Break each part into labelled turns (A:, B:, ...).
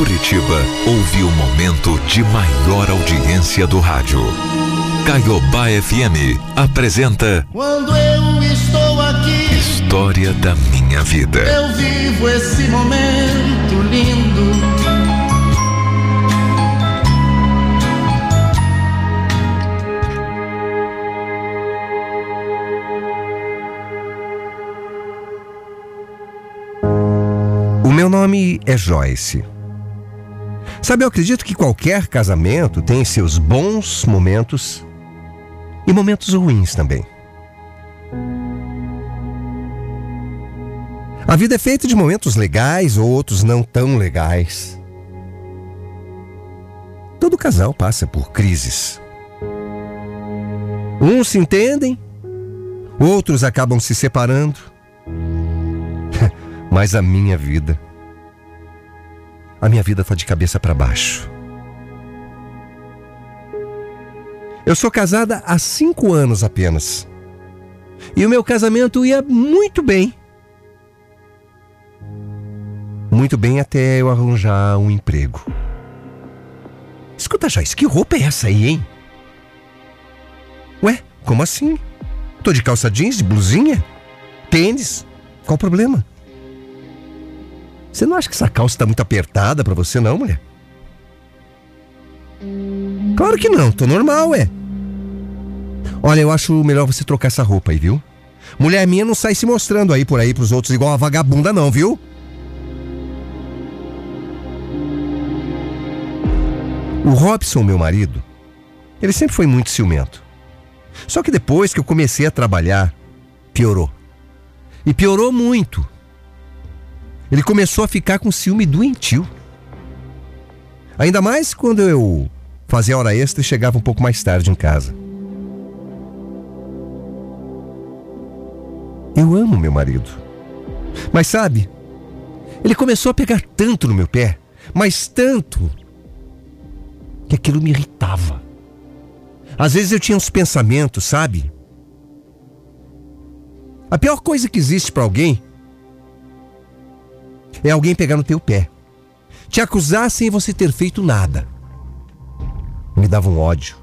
A: Curitiba ouve o momento de maior audiência do rádio. Caiobá FM apresenta
B: Quando eu estou aqui,
A: História da Minha Vida.
B: eu vivo esse momento lindo.
C: O meu nome é Joyce. Sabe, eu acredito que qualquer casamento tem seus bons momentos e momentos ruins também. A vida é feita de momentos legais ou outros não tão legais. Todo casal passa por crises. Uns se entendem, outros acabam se separando. Mas a minha vida. A minha vida tá de cabeça para baixo. Eu sou casada há cinco anos apenas. E o meu casamento ia muito bem. Muito bem até eu arranjar um emprego. Escuta, Joyce, que roupa é essa aí, hein? Ué, como assim? Tô de calça jeans, de blusinha? Tênis? Qual o problema? Você não acha que essa calça tá muito apertada pra você, não, mulher? Claro que não, tô normal, é. Olha, eu acho melhor você trocar essa roupa aí, viu? Mulher minha não sai se mostrando aí por aí pros outros igual a vagabunda, não, viu? O Robson, meu marido, ele sempre foi muito ciumento. Só que depois que eu comecei a trabalhar, piorou. E piorou muito. Ele começou a ficar com ciúme doentio. Ainda mais quando eu fazia hora extra e chegava um pouco mais tarde em casa. Eu amo meu marido. Mas sabe, ele começou a pegar tanto no meu pé, mas tanto, que aquilo me irritava. Às vezes eu tinha uns pensamentos, sabe? A pior coisa que existe para alguém é alguém pegar no teu pé, te acusar sem você ter feito nada. Me dava um ódio.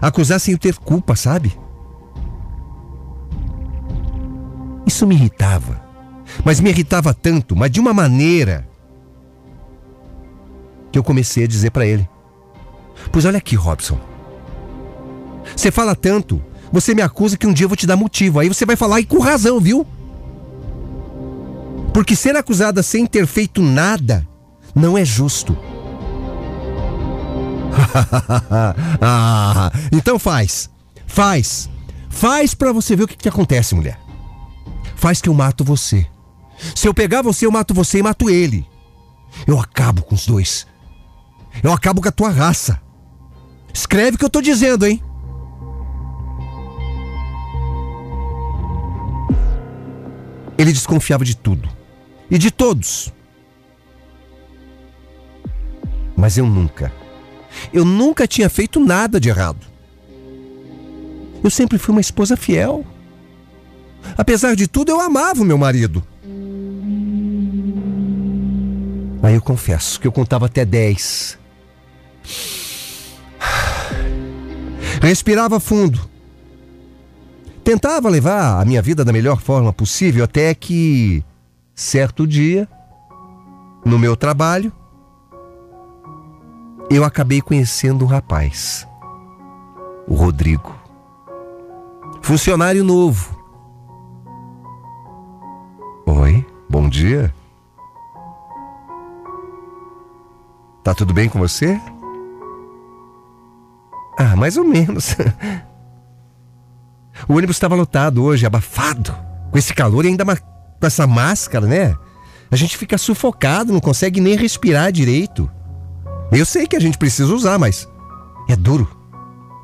C: Acusar sem eu ter culpa, sabe? Isso me irritava. Mas me irritava tanto, mas de uma maneira que eu comecei a dizer para ele: Pois olha aqui, Robson. Você fala tanto, você me acusa que um dia eu vou te dar motivo. Aí você vai falar e com razão, viu? Porque ser acusada sem ter feito nada não é justo. ah, então faz. Faz. Faz pra você ver o que, que acontece, mulher. Faz que eu mato você. Se eu pegar você, eu mato você e mato ele. Eu acabo com os dois. Eu acabo com a tua raça. Escreve o que eu tô dizendo, hein? Ele desconfiava de tudo. E de todos. Mas eu nunca. Eu nunca tinha feito nada de errado. Eu sempre fui uma esposa fiel. Apesar de tudo, eu amava o meu marido. Aí eu confesso que eu contava até 10. Respirava fundo. Tentava levar a minha vida da melhor forma possível até que, certo dia, no meu trabalho, eu acabei conhecendo um rapaz, o Rodrigo. Funcionário novo. Oi, bom dia. Tá tudo bem com você? Ah, mais ou menos. O ônibus estava lotado hoje, abafado. Com esse calor e ainda ma- com essa máscara, né? A gente fica sufocado, não consegue nem respirar direito. Eu sei que a gente precisa usar, mas é duro.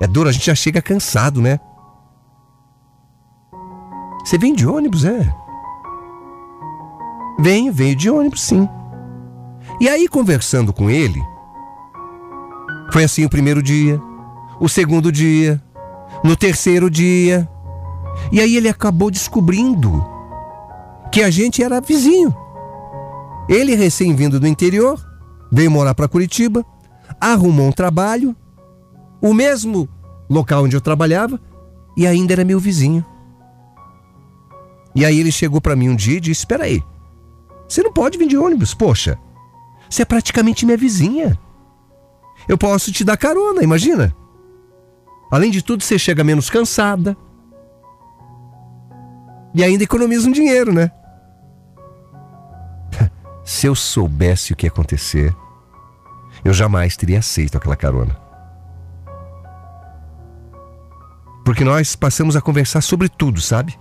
C: É duro, a gente já chega cansado, né? Você vem de ônibus, é? Venho, venho de ônibus, sim. E aí, conversando com ele, foi assim o primeiro dia, o segundo dia, no terceiro dia. E aí ele acabou descobrindo que a gente era vizinho. Ele, recém-vindo do interior, veio morar para Curitiba, arrumou um trabalho, o mesmo local onde eu trabalhava, e ainda era meu vizinho. E aí ele chegou para mim um dia e disse: Espera aí, você não pode vir de ônibus, poxa, você é praticamente minha vizinha. Eu posso te dar carona, imagina. Além de tudo, você chega menos cansada. E ainda economiza um dinheiro, né? Se eu soubesse o que ia acontecer, eu jamais teria aceito aquela carona. Porque nós passamos a conversar sobre tudo, sabe?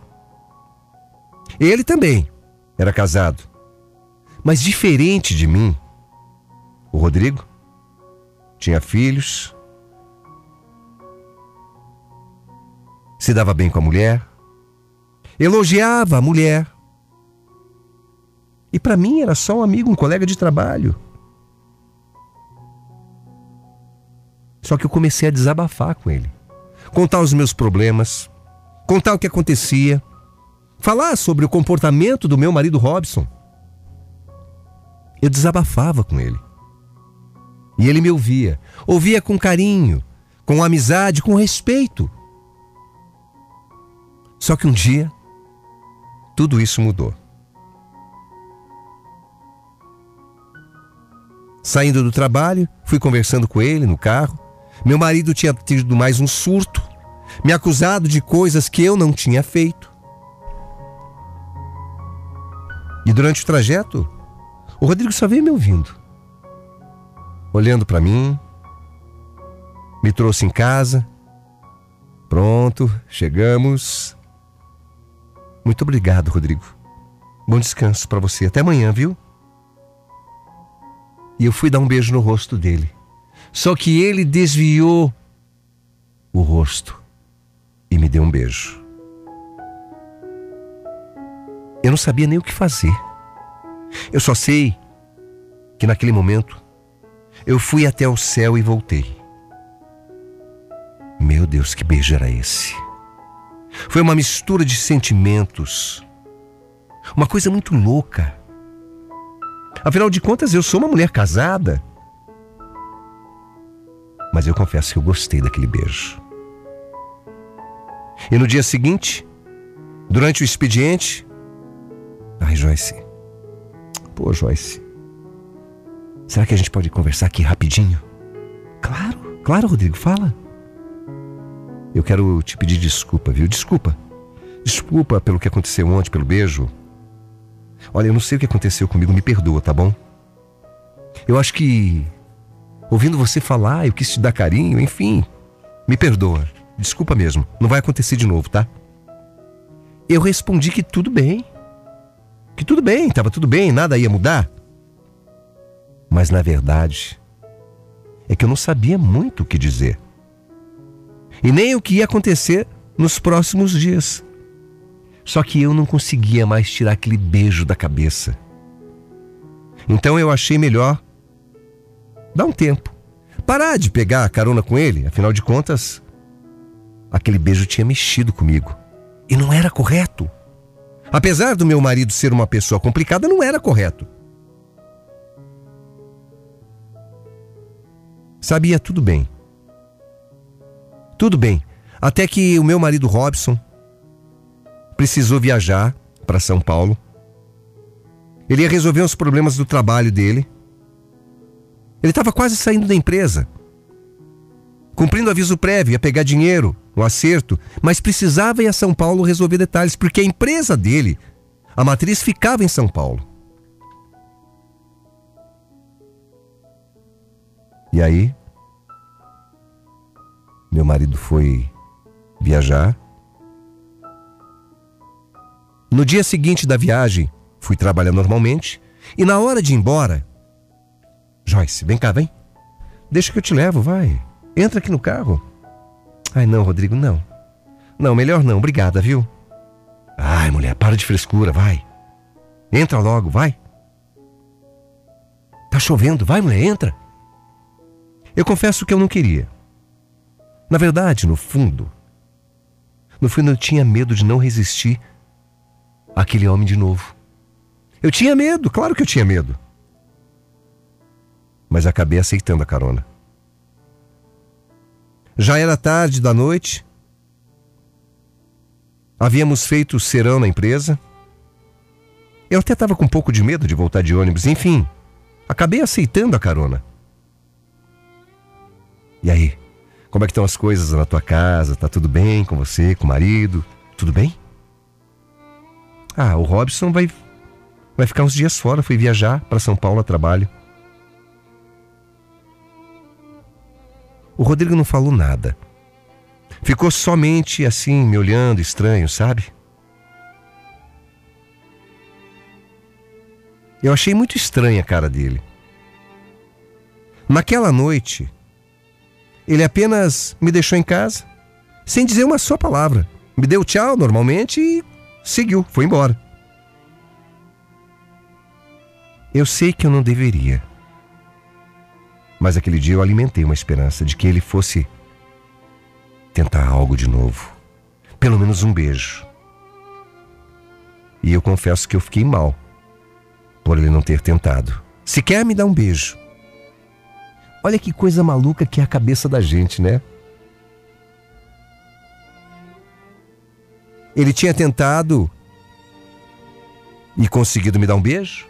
C: Ele também era casado. Mas diferente de mim, o Rodrigo tinha filhos, se dava bem com a mulher, elogiava a mulher. E para mim era só um amigo, um colega de trabalho. Só que eu comecei a desabafar com ele, contar os meus problemas, contar o que acontecia, falar sobre o comportamento do meu marido Robson. Eu desabafava com ele. E ele me ouvia, ouvia com carinho, com amizade, com respeito. Só que um dia, tudo isso mudou. Saindo do trabalho, fui conversando com ele no carro. Meu marido tinha tido mais um surto, me acusado de coisas que eu não tinha feito. E durante o trajeto, o Rodrigo só veio me ouvindo, olhando para mim, me trouxe em casa. Pronto, chegamos. Muito obrigado, Rodrigo. Bom descanso para você. Até amanhã, viu? E eu fui dar um beijo no rosto dele. Só que ele desviou o rosto e me deu um beijo. Eu não sabia nem o que fazer. Eu só sei que naquele momento eu fui até o céu e voltei. Meu Deus, que beijo era esse? Foi uma mistura de sentimentos. Uma coisa muito louca. Afinal de contas, eu sou uma mulher casada. Mas eu confesso que eu gostei daquele beijo. E no dia seguinte, durante o expediente. Ai, Joyce. Pô, Joyce. Será que a gente pode conversar aqui rapidinho? Claro, claro, Rodrigo, fala. Eu quero te pedir desculpa, viu? Desculpa. Desculpa pelo que aconteceu ontem, pelo beijo. Olha, eu não sei o que aconteceu comigo, me perdoa, tá bom? Eu acho que ouvindo você falar, eu quis te dar carinho, enfim. Me perdoa. Desculpa mesmo. Não vai acontecer de novo, tá? Eu respondi que tudo bem. Que tudo bem, estava tudo bem, nada ia mudar. Mas na verdade, é que eu não sabia muito o que dizer e nem o que ia acontecer nos próximos dias. Só que eu não conseguia mais tirar aquele beijo da cabeça. Então eu achei melhor dar um tempo. Parar de pegar a carona com ele, afinal de contas, aquele beijo tinha mexido comigo. E não era correto. Apesar do meu marido ser uma pessoa complicada, não era correto. Sabia tudo bem tudo bem. Até que o meu marido Robson precisou viajar para São Paulo. Ele ia resolver os problemas do trabalho dele. Ele estava quase saindo da empresa. Cumprindo aviso prévio, ia pegar dinheiro, o acerto, mas precisava ir a São Paulo resolver detalhes, porque a empresa dele, a matriz, ficava em São Paulo. E aí, meu marido foi viajar. No dia seguinte da viagem, fui trabalhar normalmente. E na hora de ir embora, Joyce, vem cá, vem. Deixa que eu te levo, vai. Entra aqui no carro. Ai, não, Rodrigo, não. Não, melhor não, obrigada, viu? Ai, mulher, para de frescura, vai. Entra logo, vai. Tá chovendo, vai, mulher, entra. Eu confesso que eu não queria. Na verdade, no fundo, no fundo eu tinha medo de não resistir àquele homem de novo. Eu tinha medo, claro que eu tinha medo. Mas acabei aceitando a carona. Já era tarde da noite. Havíamos feito serão na empresa. Eu até estava com um pouco de medo de voltar de ônibus. Enfim, acabei aceitando a carona. E aí? Como é que estão as coisas na tua casa? Tá tudo bem com você, com o marido? Tudo bem? Ah, o Robson vai vai ficar uns dias fora, foi viajar para São Paulo a trabalho. O Rodrigo não falou nada. Ficou somente assim, me olhando estranho, sabe? Eu achei muito estranha a cara dele. Naquela noite, ele apenas me deixou em casa, sem dizer uma só palavra. Me deu tchau normalmente e seguiu, foi embora. Eu sei que eu não deveria. Mas aquele dia eu alimentei uma esperança de que ele fosse tentar algo de novo. Pelo menos um beijo. E eu confesso que eu fiquei mal por ele não ter tentado. Se quer me dar um beijo. Olha que coisa maluca que é a cabeça da gente, né? Ele tinha tentado e conseguido me dar um beijo.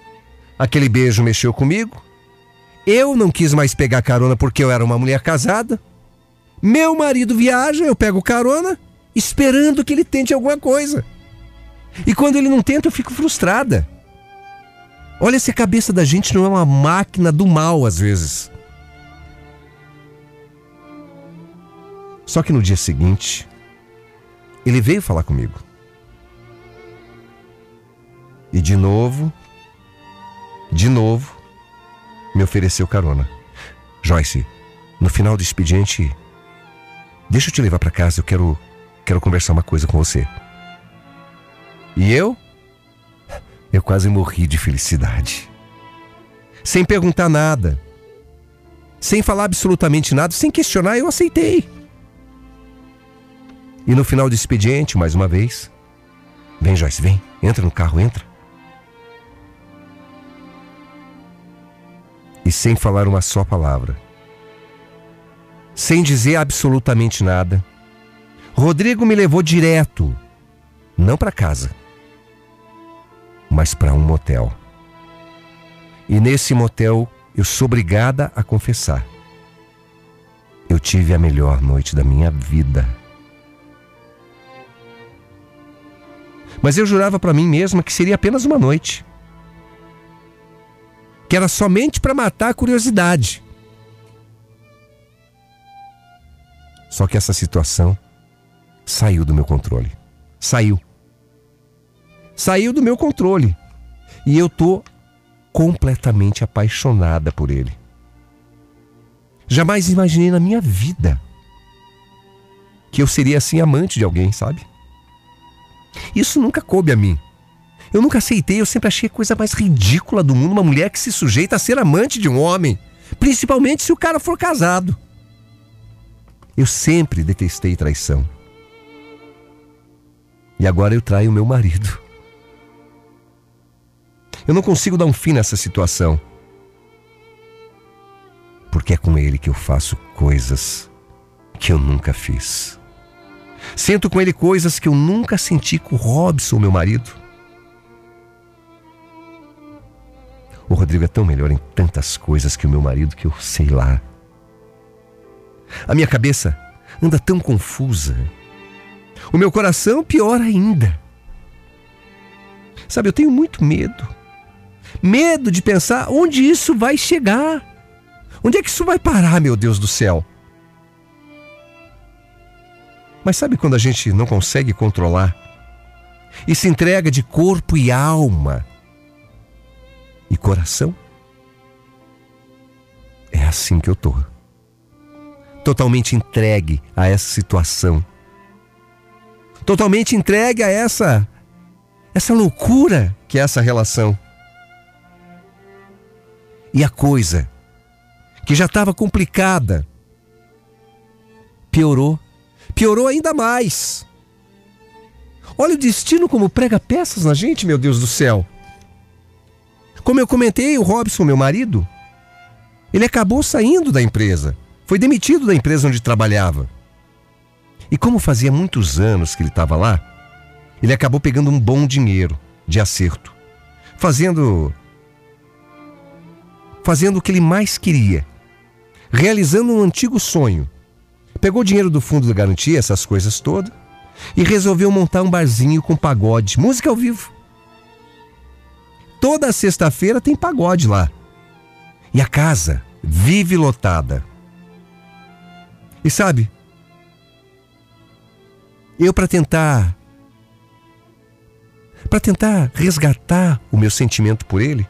C: Aquele beijo mexeu comigo. Eu não quis mais pegar carona porque eu era uma mulher casada. Meu marido viaja, eu pego carona, esperando que ele tente alguma coisa. E quando ele não tenta, eu fico frustrada. Olha se a cabeça da gente não é uma máquina do mal às vezes. Só que no dia seguinte, ele veio falar comigo. E de novo, de novo, me ofereceu carona. Joyce, no final do expediente, deixa eu te levar para casa, eu quero quero conversar uma coisa com você. E eu? Eu quase morri de felicidade. Sem perguntar nada, sem falar absolutamente nada, sem questionar, eu aceitei. E no final do expediente, mais uma vez, vem Joyce, vem, entra no carro, entra. E sem falar uma só palavra, sem dizer absolutamente nada, Rodrigo me levou direto, não para casa, mas para um motel. E nesse motel eu sou obrigada a confessar. Eu tive a melhor noite da minha vida. Mas eu jurava para mim mesma que seria apenas uma noite. Que era somente para matar a curiosidade. Só que essa situação saiu do meu controle. Saiu. Saiu do meu controle. E eu tô completamente apaixonada por ele. Jamais imaginei na minha vida que eu seria assim amante de alguém, sabe? Isso nunca coube a mim. Eu nunca aceitei, eu sempre achei a coisa mais ridícula do mundo uma mulher que se sujeita a ser amante de um homem, principalmente se o cara for casado. Eu sempre detestei traição. E agora eu traio meu marido. Eu não consigo dar um fim nessa situação. Porque é com ele que eu faço coisas que eu nunca fiz. Sinto com ele coisas que eu nunca senti com o Robson, meu marido. O Rodrigo é tão melhor em tantas coisas que o meu marido que eu sei lá. A minha cabeça anda tão confusa. O meu coração, pior ainda. Sabe, eu tenho muito medo. Medo de pensar onde isso vai chegar. Onde é que isso vai parar, meu Deus do céu? Mas sabe quando a gente não consegue controlar e se entrega de corpo e alma e coração? É assim que eu tô. Totalmente entregue a essa situação. Totalmente entregue a essa essa loucura que é essa relação. E a coisa que já estava complicada piorou piorou ainda mais. Olha o destino como prega peças na gente, meu Deus do céu. Como eu comentei, o Robson, meu marido, ele acabou saindo da empresa. Foi demitido da empresa onde trabalhava. E como fazia muitos anos que ele estava lá, ele acabou pegando um bom dinheiro de acerto, fazendo fazendo o que ele mais queria, realizando um antigo sonho. Pegou dinheiro do fundo da garantia, essas coisas todas, e resolveu montar um barzinho com pagode, música ao vivo. Toda sexta-feira tem pagode lá. E a casa vive lotada. E sabe, eu para tentar para tentar resgatar o meu sentimento por ele,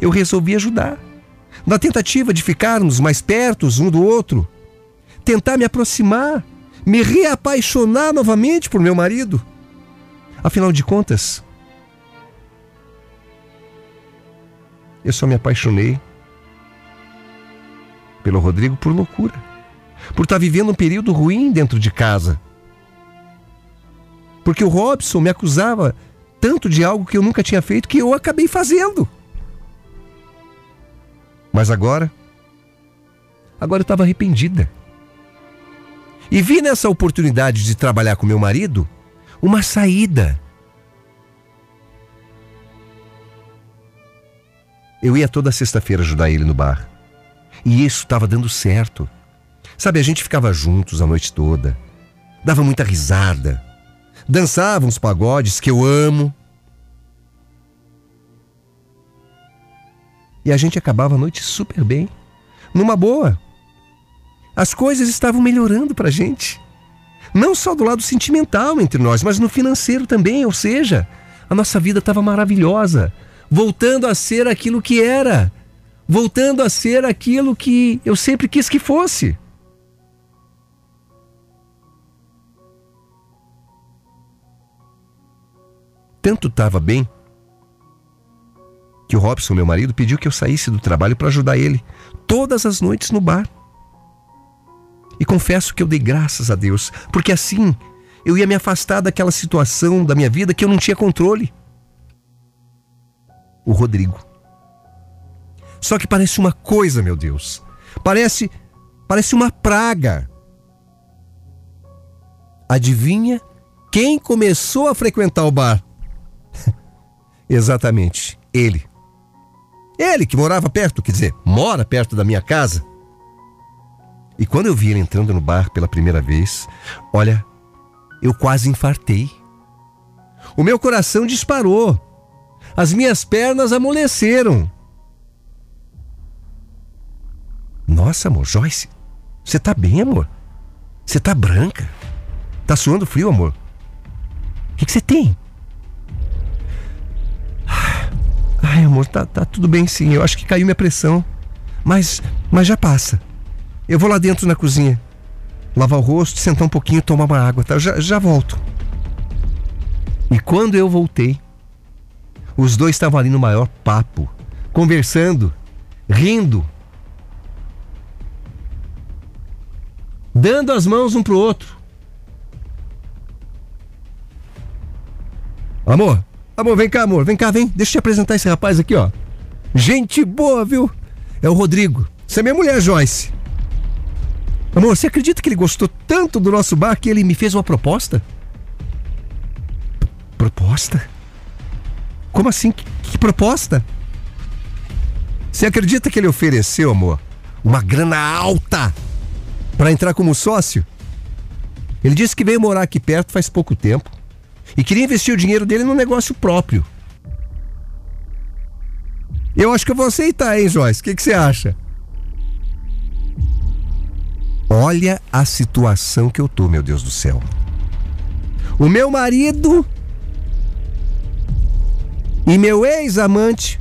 C: eu resolvi ajudar. Na tentativa de ficarmos mais perto um do outro, tentar me aproximar, me reapaixonar novamente por meu marido. Afinal de contas, eu só me apaixonei pelo Rodrigo por loucura, por estar vivendo um período ruim dentro de casa. Porque o Robson me acusava tanto de algo que eu nunca tinha feito que eu acabei fazendo. Mas agora, agora eu estava arrependida. E vi nessa oportunidade de trabalhar com meu marido uma saída. Eu ia toda sexta-feira ajudar ele no bar. E isso estava dando certo. Sabe, a gente ficava juntos a noite toda. Dava muita risada. Dançava uns pagodes que eu amo. E a gente acabava a noite super bem. Numa boa. As coisas estavam melhorando pra gente. Não só do lado sentimental entre nós, mas no financeiro também. Ou seja, a nossa vida estava maravilhosa. Voltando a ser aquilo que era voltando a ser aquilo que eu sempre quis que fosse. Tanto estava bem que o Robson, meu marido, pediu que eu saísse do trabalho para ajudar ele todas as noites no bar. Confesso que eu dei graças a Deus, porque assim eu ia me afastar daquela situação da minha vida que eu não tinha controle. O Rodrigo só que parece uma coisa, meu Deus. Parece, parece uma praga. Adivinha quem começou a frequentar o bar? Exatamente, ele. Ele que morava perto, quer dizer, mora perto da minha casa. E quando eu vi ele entrando no bar pela primeira vez, olha, eu quase infartei. O meu coração disparou. As minhas pernas amoleceram. Nossa, amor, Joyce, você tá bem, amor? Você tá branca? Tá suando frio, amor? O que você tem? Ai, amor, tá, tá tudo bem sim. Eu acho que caiu minha pressão. Mas, mas já passa. Eu vou lá dentro na cozinha. Lavar o rosto, sentar um pouquinho, tomar uma água, tá? Eu já, já volto. E quando eu voltei, os dois estavam ali no maior papo, conversando, rindo, dando as mãos um pro outro. Amor, amor, vem cá, amor, vem cá, vem. Deixa eu te apresentar esse rapaz aqui, ó. Gente boa, viu? É o Rodrigo. Você é minha mulher, Joyce. Amor, você acredita que ele gostou tanto do nosso bar que ele me fez uma proposta? P proposta? Como assim? Que, que proposta? Você acredita que ele ofereceu, amor, uma grana alta para entrar como sócio. Ele disse que veio morar aqui perto faz pouco tempo e queria investir o dinheiro dele no negócio próprio. Eu acho que eu vou aceitar, hein, Joyce? O que, que você acha? Olha a situação que eu tô, meu Deus do céu. O meu marido e meu ex-amante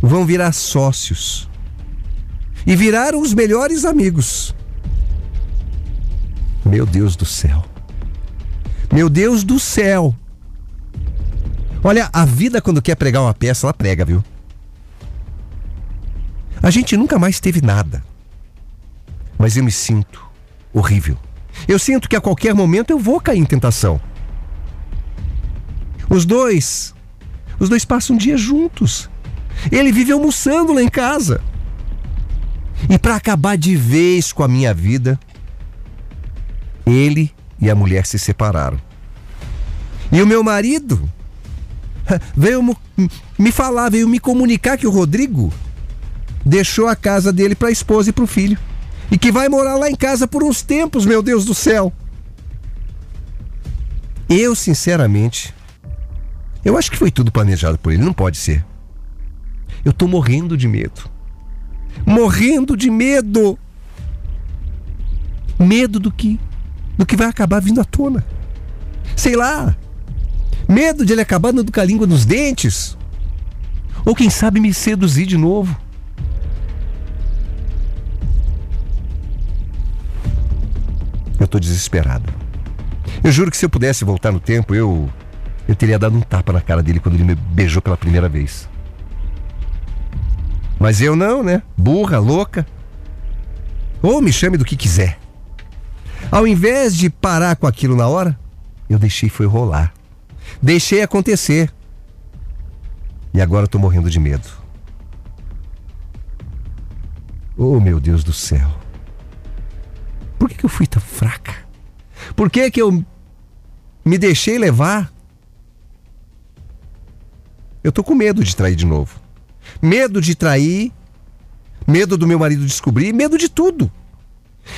C: vão virar sócios. E viraram os melhores amigos. Meu Deus do céu. Meu Deus do céu. Olha, a vida quando quer pregar uma peça, ela prega, viu? A gente nunca mais teve nada. Mas eu me sinto horrível. Eu sinto que a qualquer momento eu vou cair em tentação. Os dois, os dois passam um dia juntos. Ele vive almoçando lá em casa. E para acabar de vez com a minha vida, ele e a mulher se separaram. E o meu marido veio me falar, veio me comunicar que o Rodrigo deixou a casa dele para a esposa e para o filho. E que vai morar lá em casa por uns tempos, meu Deus do céu. Eu, sinceramente, eu acho que foi tudo planejado por ele, não pode ser. Eu tô morrendo de medo. Morrendo de medo. Medo do que do que vai acabar vindo à tona. Sei lá. Medo de ele acabar dando com a língua nos dentes. Ou quem sabe me seduzir de novo. Eu tô desesperado. Eu juro que se eu pudesse voltar no tempo, eu eu teria dado um tapa na cara dele quando ele me beijou pela primeira vez. Mas eu não, né? Burra, louca. Ou me chame do que quiser. Ao invés de parar com aquilo na hora, eu deixei foi rolar. Deixei acontecer. E agora eu tô morrendo de medo. Oh, meu Deus do céu. Por que, que eu fui tão fraca? Por que, que eu me deixei levar? Eu tô com medo de trair de novo. Medo de trair, medo do meu marido descobrir, medo de tudo.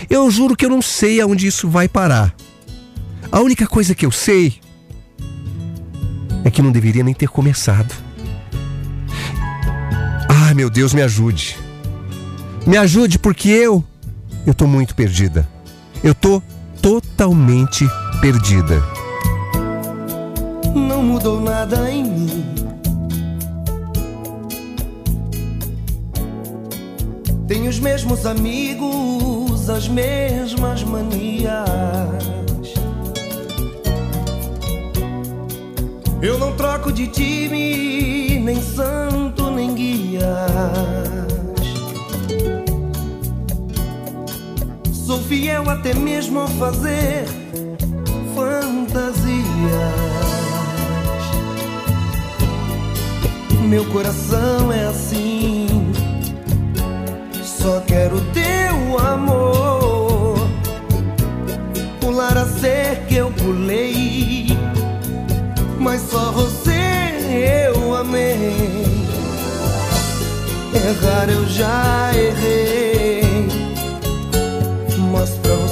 C: Eu juro que eu não sei aonde isso vai parar. A única coisa que eu sei é que não deveria nem ter começado. Ah, meu Deus, me ajude. Me ajude porque eu eu tô muito perdida. Eu tô totalmente perdida.
B: Não mudou nada em mim. Tenho os mesmos amigos, as mesmas manias. Eu não troco de time, nem santo, nem guias. Fiel até mesmo ao fazer fantasias. Meu coração é assim só quero teu amor. Pular a cerca eu pulei, mas só você eu amei. Errar eu já errei, mas pra você